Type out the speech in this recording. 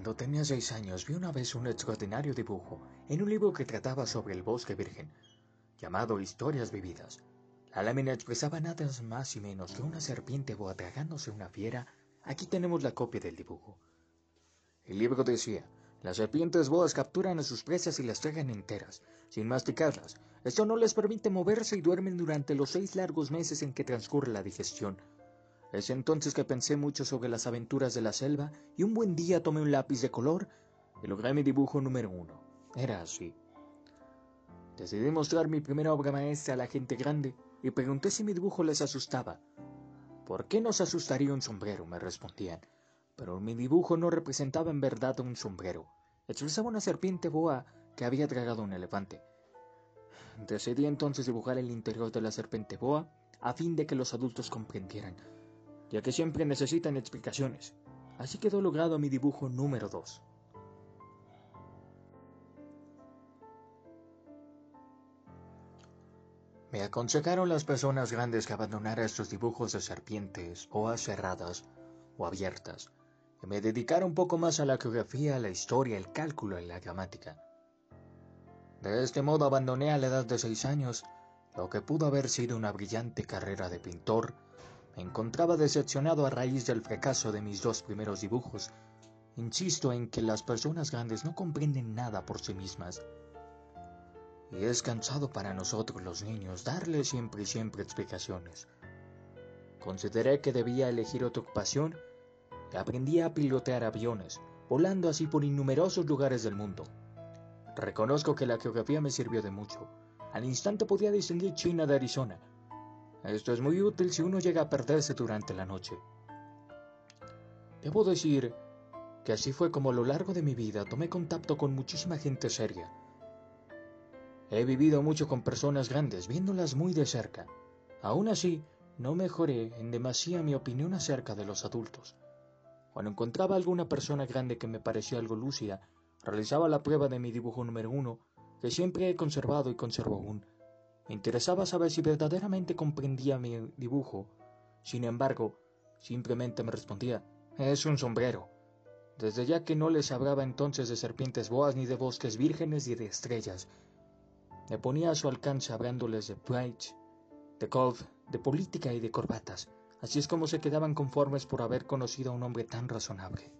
Cuando tenía seis años vi una vez un extraordinario dibujo en un libro que trataba sobre el bosque virgen, llamado Historias Vividas. La lámina expresaba nada más y menos que una serpiente boa tragándose una fiera. Aquí tenemos la copia del dibujo. El libro decía, las serpientes boas capturan a sus presas y las tragan enteras, sin masticarlas. Esto no les permite moverse y duermen durante los seis largos meses en que transcurre la digestión. Es entonces que pensé mucho sobre las aventuras de la selva y un buen día tomé un lápiz de color y logré mi dibujo número uno. Era así. Decidí mostrar mi primera obra maestra a la gente grande y pregunté si mi dibujo les asustaba. ¿Por qué nos asustaría un sombrero? me respondían. Pero mi dibujo no representaba en verdad un sombrero. Expresaba una serpiente boa que había tragado un elefante. Decidí entonces dibujar el interior de la serpiente boa a fin de que los adultos comprendieran ya que siempre necesitan explicaciones. Así quedó logrado mi dibujo número 2. Me aconsejaron las personas grandes que abandonara estos dibujos de serpientes, o cerradas o abiertas, y me dedicara un poco más a la geografía, la historia, el cálculo y la gramática. De este modo abandoné a la edad de seis años lo que pudo haber sido una brillante carrera de pintor, me encontraba decepcionado a raíz del fracaso de mis dos primeros dibujos. Insisto en que las personas grandes no comprenden nada por sí mismas. Y es cansado para nosotros los niños darles siempre y siempre explicaciones. Consideré que debía elegir otra ocupación y aprendí a pilotear aviones, volando así por innumerosos lugares del mundo. Reconozco que la geografía me sirvió de mucho. Al instante podía distinguir China de Arizona, esto es muy útil si uno llega a perderse durante la noche. Debo decir que así fue como a lo largo de mi vida tomé contacto con muchísima gente seria. He vivido mucho con personas grandes, viéndolas muy de cerca. Aún así, no mejoré en demasía mi opinión acerca de los adultos. Cuando encontraba alguna persona grande que me parecía algo lúcida, realizaba la prueba de mi dibujo número uno, que siempre he conservado y conservo aún, me interesaba saber si verdaderamente comprendía mi dibujo. Sin embargo, simplemente me respondía, es un sombrero. Desde ya que no les hablaba entonces de serpientes boas ni de bosques vírgenes ni de estrellas. Me ponía a su alcance hablándoles de bridge, de golf, de política y de corbatas. Así es como se quedaban conformes por haber conocido a un hombre tan razonable.